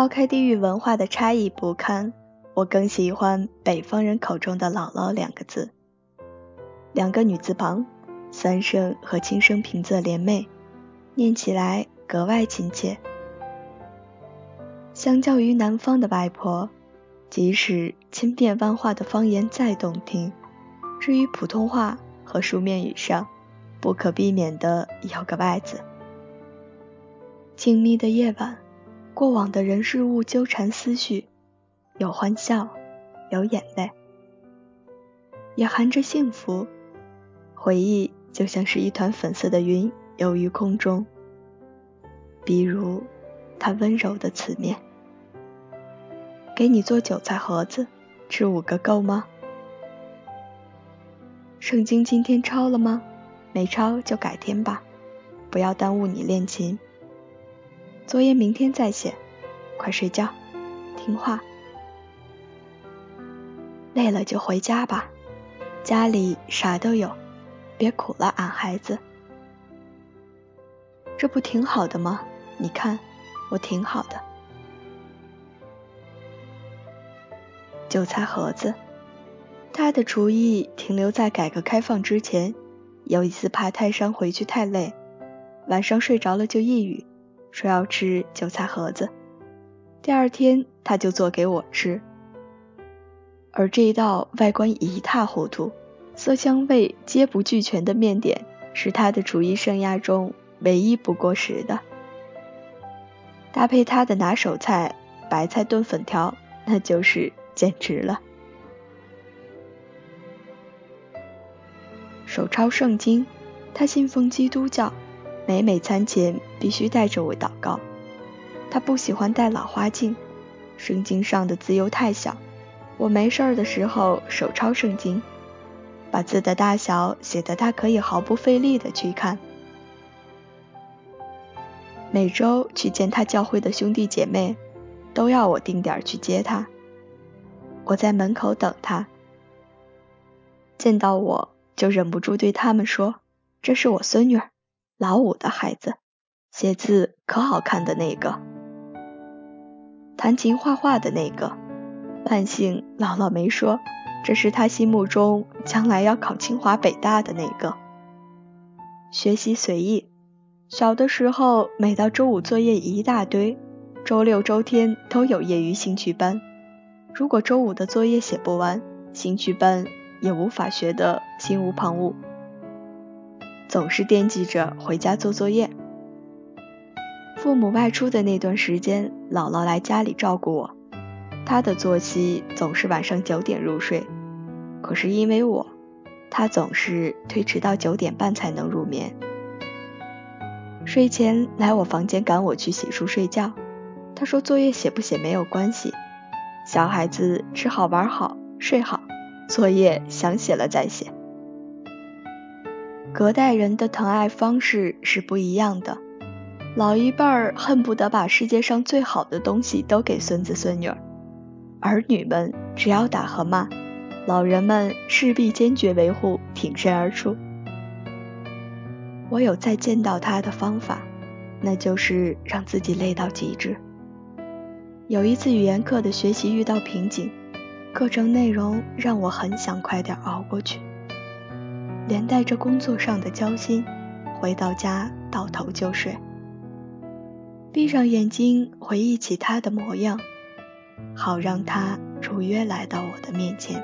抛开地域文化的差异不看，我更喜欢北方人口中的“姥姥”两个字。两个女字旁，三声和轻声平仄连袂，念起来格外亲切。相较于南方的外婆，即使千变万化的方言再动听，至于普通话和书面语上，不可避免的有个外字。静谧的夜晚。过往的人事物纠缠思绪，有欢笑，有眼泪，也含着幸福。回忆就像是一团粉色的云游于空中。比如，他温柔的词面，给你做韭菜盒子，吃五个够吗？圣经今天抄了吗？没抄就改天吧，不要耽误你练琴。作业明天再写，快睡觉，听话。累了就回家吧，家里啥都有，别苦了俺孩子。这不挺好的吗？你看，我挺好的。韭菜盒子，他的厨艺停留在改革开放之前。有一次爬泰山回去太累，晚上睡着了就抑郁。说要吃韭菜盒子，第二天他就做给我吃。而这一道外观一塌糊涂、色香味皆不俱全的面点，是他的厨艺生涯中唯一不过时的。搭配他的拿手菜白菜炖粉条，那就是简直了。手抄圣经，他信奉基督教。每每餐前必须带着我祷告。他不喜欢戴老花镜，圣经上的字又太小。我没事儿的时候手抄圣经，把字的大小写得他可以毫不费力的去看。每周去见他教会的兄弟姐妹，都要我定点去接他。我在门口等他，见到我就忍不住对他们说：“这是我孙女儿。”老五的孩子，写字可好看的那个，弹琴画画的那个，万幸姥姥没说，这是他心目中将来要考清华北大的那个。学习随意，小的时候每到周五作业一大堆，周六周天都有业余兴趣班。如果周五的作业写不完，兴趣班也无法学得心无旁骛。总是惦记着回家做作业。父母外出的那段时间，姥姥来家里照顾我。她的作息总是晚上九点入睡，可是因为我，她总是推迟到九点半才能入眠。睡前来我房间赶我去洗漱睡觉。她说作业写不写没有关系，小孩子吃好玩好睡好，作业想写了再写。隔代人的疼爱方式是不一样的，老一辈儿恨不得把世界上最好的东西都给孙子孙女儿，儿女们只要打和骂，老人们势必坚决维护，挺身而出。我有再见到他的方法，那就是让自己累到极致。有一次语言课的学习遇到瓶颈，课程内容让我很想快点熬过去。连带着工作上的焦心，回到家倒头就睡。闭上眼睛回忆起他的模样，好让他如约来到我的面前。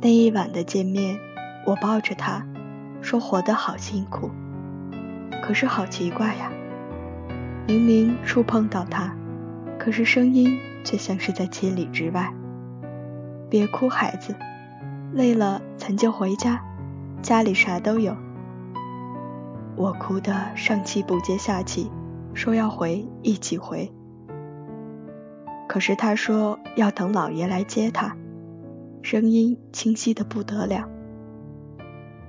那一晚的见面，我抱着他，说活得好辛苦。可是好奇怪呀，明明触碰到他，可是声音却像是在千里之外。别哭，孩子，累了咱就回家。家里啥都有，我哭得上气不接下气，说要回一起回。可是他说要等老爷来接他，声音清晰的不得了。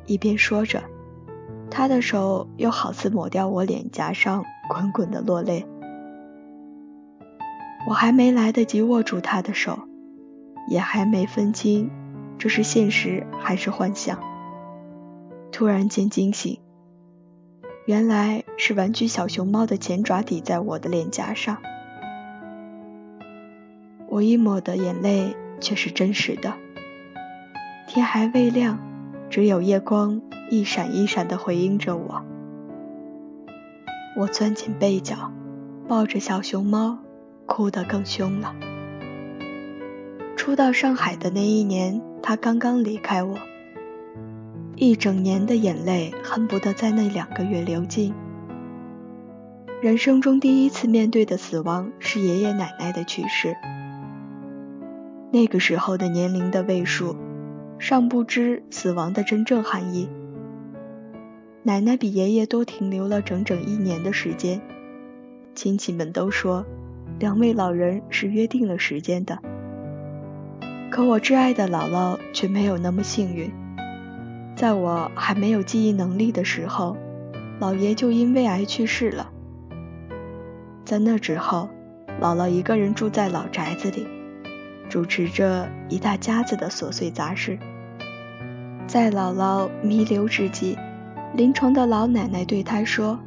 一边说着，他的手又好似抹掉我脸颊上滚滚的落泪。我还没来得及握住他的手，也还没分清这是现实还是幻想。突然间惊醒，原来是玩具小熊猫的前爪抵在我的脸颊上，我一抹的眼泪却是真实的。天还未亮，只有夜光一闪一闪地回应着我。我钻进被角，抱着小熊猫，哭得更凶了。初到上海的那一年，他刚刚离开我，一整年的眼泪恨不得在那两个月流尽。人生中第一次面对的死亡是爷爷奶奶的去世。那个时候的年龄的位数，尚不知死亡的真正含义。奶奶比爷爷多停留了整整一年的时间，亲戚们都说，两位老人是约定了时间的。可我挚爱的姥姥却没有那么幸运，在我还没有记忆能力的时候，姥爷就因胃癌去世了。在那之后，姥姥一个人住在老宅子里。主持着一大家子的琐碎杂事，在姥姥弥留之际，临床的老奶奶对她说：“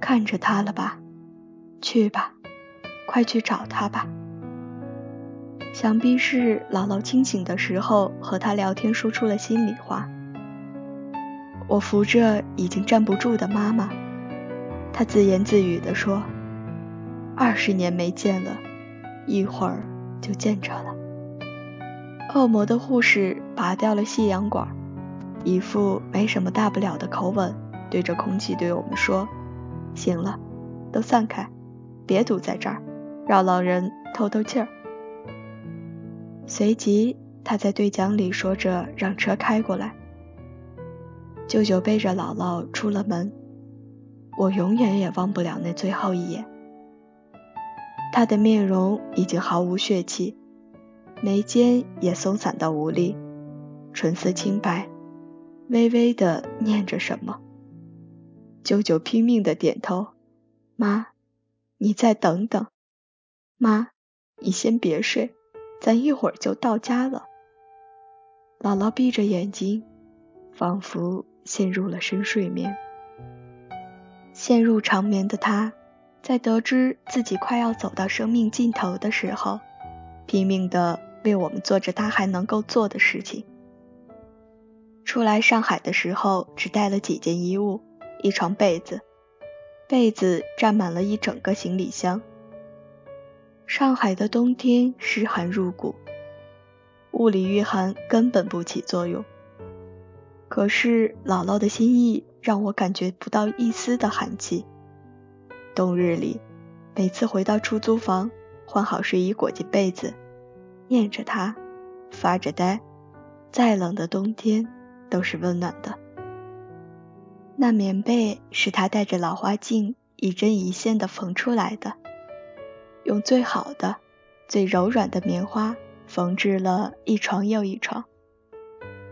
看着他了吧，去吧，快去找他吧。”想必是姥姥清醒的时候和他聊天，说出了心里话。我扶着已经站不住的妈妈，她自言自语地说：“二十年没见了，一会儿。”就见着了。恶魔的护士拔掉了吸氧管，一副没什么大不了的口吻，对着空气对我们说：“行了，都散开，别堵在这儿，让老人透透气儿。”随即，他在对讲里说着让车开过来。舅舅背着姥姥出了门，我永远也忘不了那最后一眼。他的面容已经毫无血气，眉间也松散到无力，唇色清白，微微的念着什么。舅舅拼命的点头：“妈，你再等等。妈，你先别睡，咱一会儿就到家了。”姥姥闭着眼睛，仿佛陷入了深睡眠。陷入长眠的他。在得知自己快要走到生命尽头的时候，拼命的为我们做着他还能够做的事情。初来上海的时候，只带了几件衣物，一床被子，被子占满了一整个行李箱。上海的冬天湿寒入骨，物理御寒根本不起作用。可是姥姥的心意让我感觉不到一丝的寒气。冬日里，每次回到出租房，换好睡衣，裹进被子，念着他，发着呆，再冷的冬天都是温暖的。那棉被是他带着老花镜一针一线的缝出来的，用最好的、最柔软的棉花缝制了一床又一床，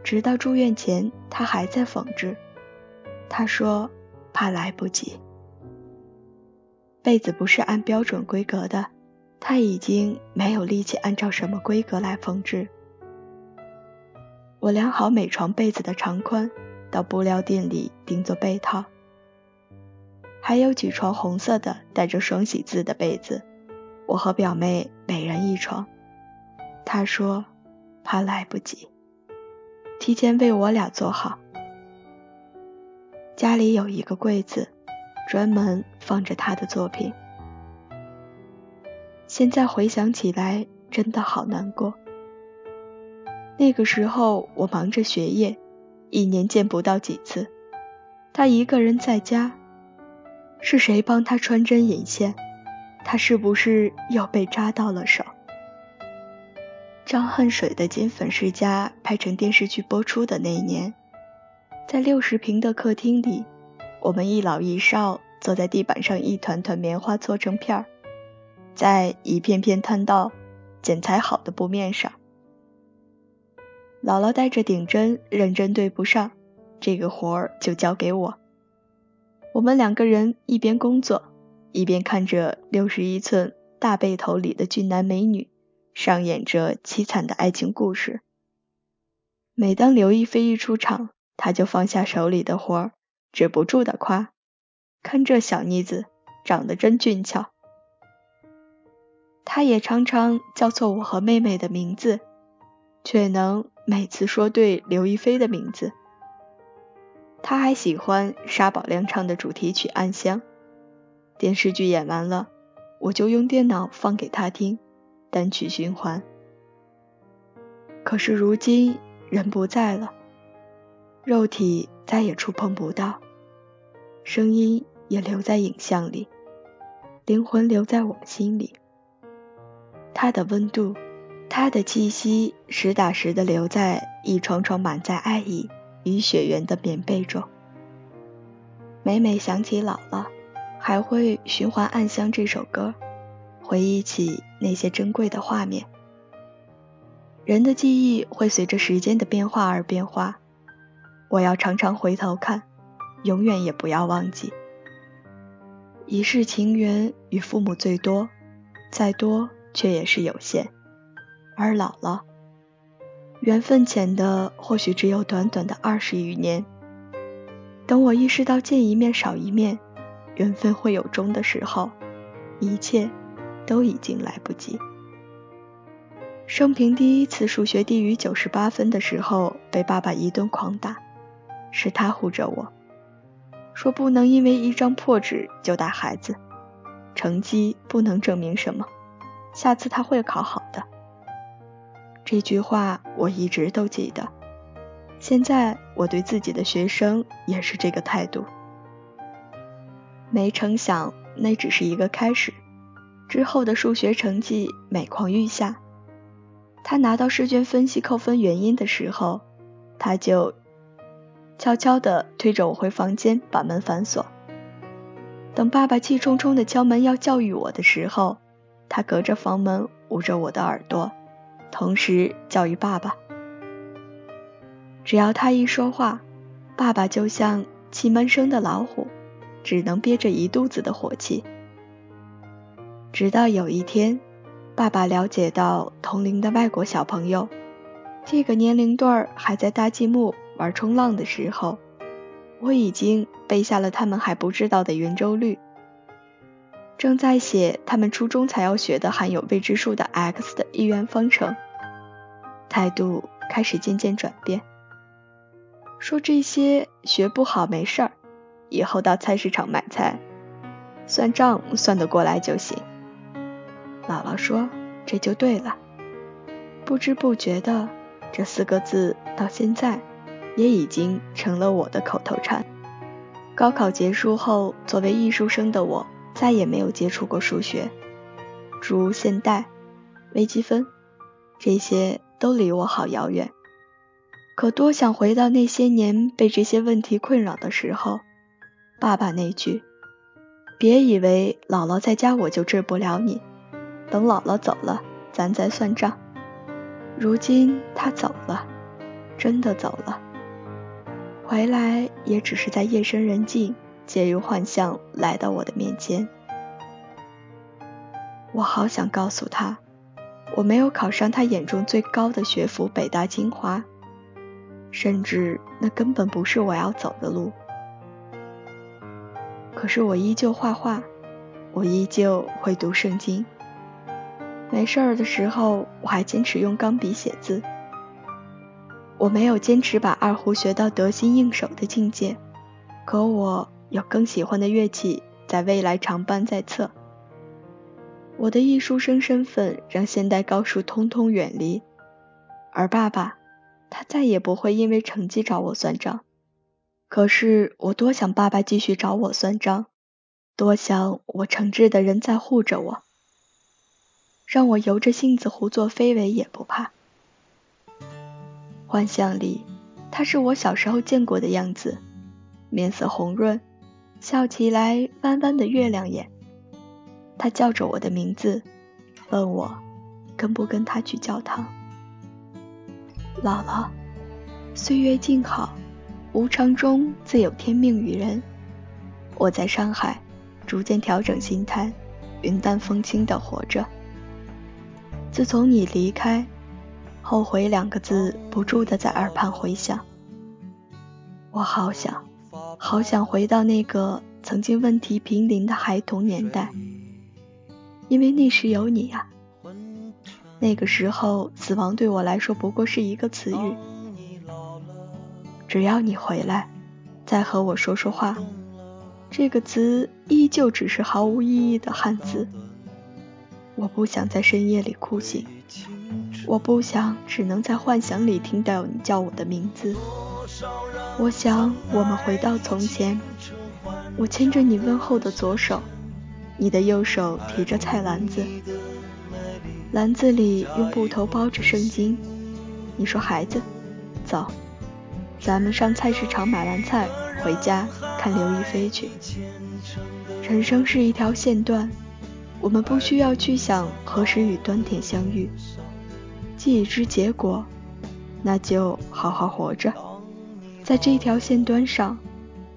直到住院前，他还在缝制。他说怕来不及。被子不是按标准规格的，他已经没有力气按照什么规格来缝制。我量好每床被子的长宽，到布料店里定做被套。还有几床红色的带着双喜字的被子，我和表妹每人一床。他说怕来不及，提前为我俩做好。家里有一个柜子。专门放着他的作品。现在回想起来，真的好难过。那个时候我忙着学业，一年见不到几次。他一个人在家，是谁帮他穿针引线？他是不是又被扎到了手？张恨水的《金粉世家》拍成电视剧播出的那一年，在六十平的客厅里。我们一老一少坐在地板上，一团团棉花搓成片儿，在一片片摊到剪裁好的布面上。姥姥带着顶针，认真对不上，这个活儿就交给我。我们两个人一边工作，一边看着六十一寸大背头里的俊男美女上演着凄惨的爱情故事。每当刘亦菲一出场，他就放下手里的活儿。止不住的夸：“看这小妮子长得真俊俏。”他也常常叫错我和妹妹的名字，却能每次说对刘亦菲的名字。他还喜欢沙宝亮唱的主题曲《暗香》，电视剧演完了，我就用电脑放给他听，单曲循环。可是如今人不在了，肉体再也触碰不到，声音也留在影像里，灵魂留在我们心里。他的温度，他的气息，实打实的留在一床床满载爱意与血缘的棉被中。每每想起姥姥，还会循环《暗香》这首歌，回忆起那些珍贵的画面。人的记忆会随着时间的变化而变化，我要常常回头看，永远也不要忘记。一世情缘与父母最多，再多。却也是有限，而姥姥，缘分浅的或许只有短短的二十余年。等我意识到见一面少一面，缘分会有终的时候，一切都已经来不及。生平第一次数学低于九十八分的时候，被爸爸一顿狂打，是他护着我，说不能因为一张破纸就打孩子，成绩不能证明什么。下次他会考好的。这句话我一直都记得。现在我对自己的学生也是这个态度。没成想，那只是一个开始。之后的数学成绩每况愈下。他拿到试卷分析扣分原因的时候，他就悄悄地推着我回房间，把门反锁。等爸爸气冲冲地敲门要教育我的时候，他隔着房门捂着我的耳朵，同时教育爸爸。只要他一说话，爸爸就像气闷声的老虎，只能憋着一肚子的火气。直到有一天，爸爸了解到同龄的外国小朋友，这个年龄段儿还在搭积木玩冲浪的时候，我已经背下了他们还不知道的圆周率。正在写他们初中才要学的含有未知数的 x 的一元方程，态度开始渐渐转变，说这些学不好没事儿，以后到菜市场买菜，算账算得过来就行。姥姥说这就对了，不知不觉的这四个字到现在也已经成了我的口头禅。高考结束后，作为艺术生的我。再也没有接触过数学，诸如现代、微积分，这些都离我好遥远。可多想回到那些年被这些问题困扰的时候，爸爸那句“别以为姥姥在家我就治不了你，等姥姥走了咱再算账”。如今他走了，真的走了，回来也只是在夜深人静。借由幻象来到我的面前，我好想告诉他，我没有考上他眼中最高的学府北大清华，甚至那根本不是我要走的路。可是我依旧画画，我依旧会读圣经。没事儿的时候，我还坚持用钢笔写字。我没有坚持把二胡学到得心应手的境界，可我。有更喜欢的乐器，在未来常伴在侧。我的艺术生身份让现代高数通通远离，而爸爸，他再也不会因为成绩找我算账。可是我多想爸爸继续找我算账，多想我诚挚的人在护着我，让我由着性子胡作非为也不怕。幻象里，他是我小时候见过的样子，面色红润。笑起来弯弯的月亮眼，他叫着我的名字，问我跟不跟他去教堂。姥姥，岁月静好，无常中自有天命与人。我在上海逐渐调整心态，云淡风轻的活着。自从你离开，后悔两个字不住的在耳畔回响。我好想。好想回到那个曾经问题频临的孩童年代，因为那时有你啊，那个时候，死亡对我来说不过是一个词语。只要你回来，再和我说说话，这个词依旧只是毫无意义的汉字。我不想在深夜里哭醒，我不想只能在幻想里听到你叫我的名字。我想我们回到从前，我牵着你问候的左手，你的右手提着菜篮子。篮子里用布头包着圣经。你说：“孩子，走，咱们上菜市场买完菜，回家看刘亦菲去。”人生是一条线段，我们不需要去想何时与端点相遇。既已知结果，那就好好活着。在这条线端上，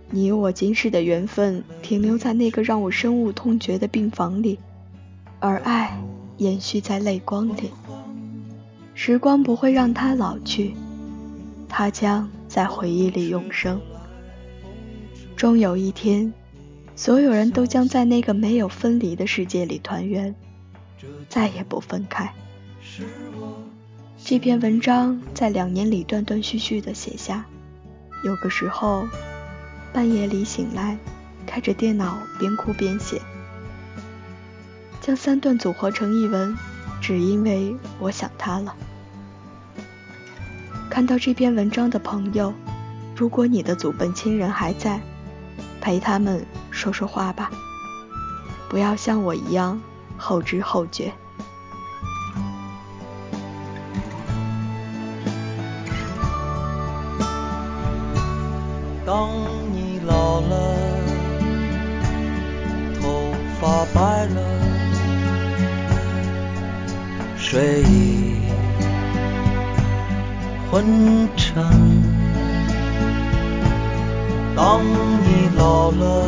你我今世的缘分停留在那个让我深恶痛绝的病房里，而爱。延续在泪光里，时光不会让它老去，它将在回忆里永生。终有一天，所有人都将在那个没有分离的世界里团圆，再也不分开。这篇文章在两年里断断续续的写下，有个时候，半夜里醒来，开着电脑边哭边写。将三段组合成一文，只因为我想他了。看到这篇文章的朋友，如果你的祖辈亲人还在，陪他们说说话吧，不要像我一样后知后觉。当你老了，头发白了。睡意昏沉。当你老了，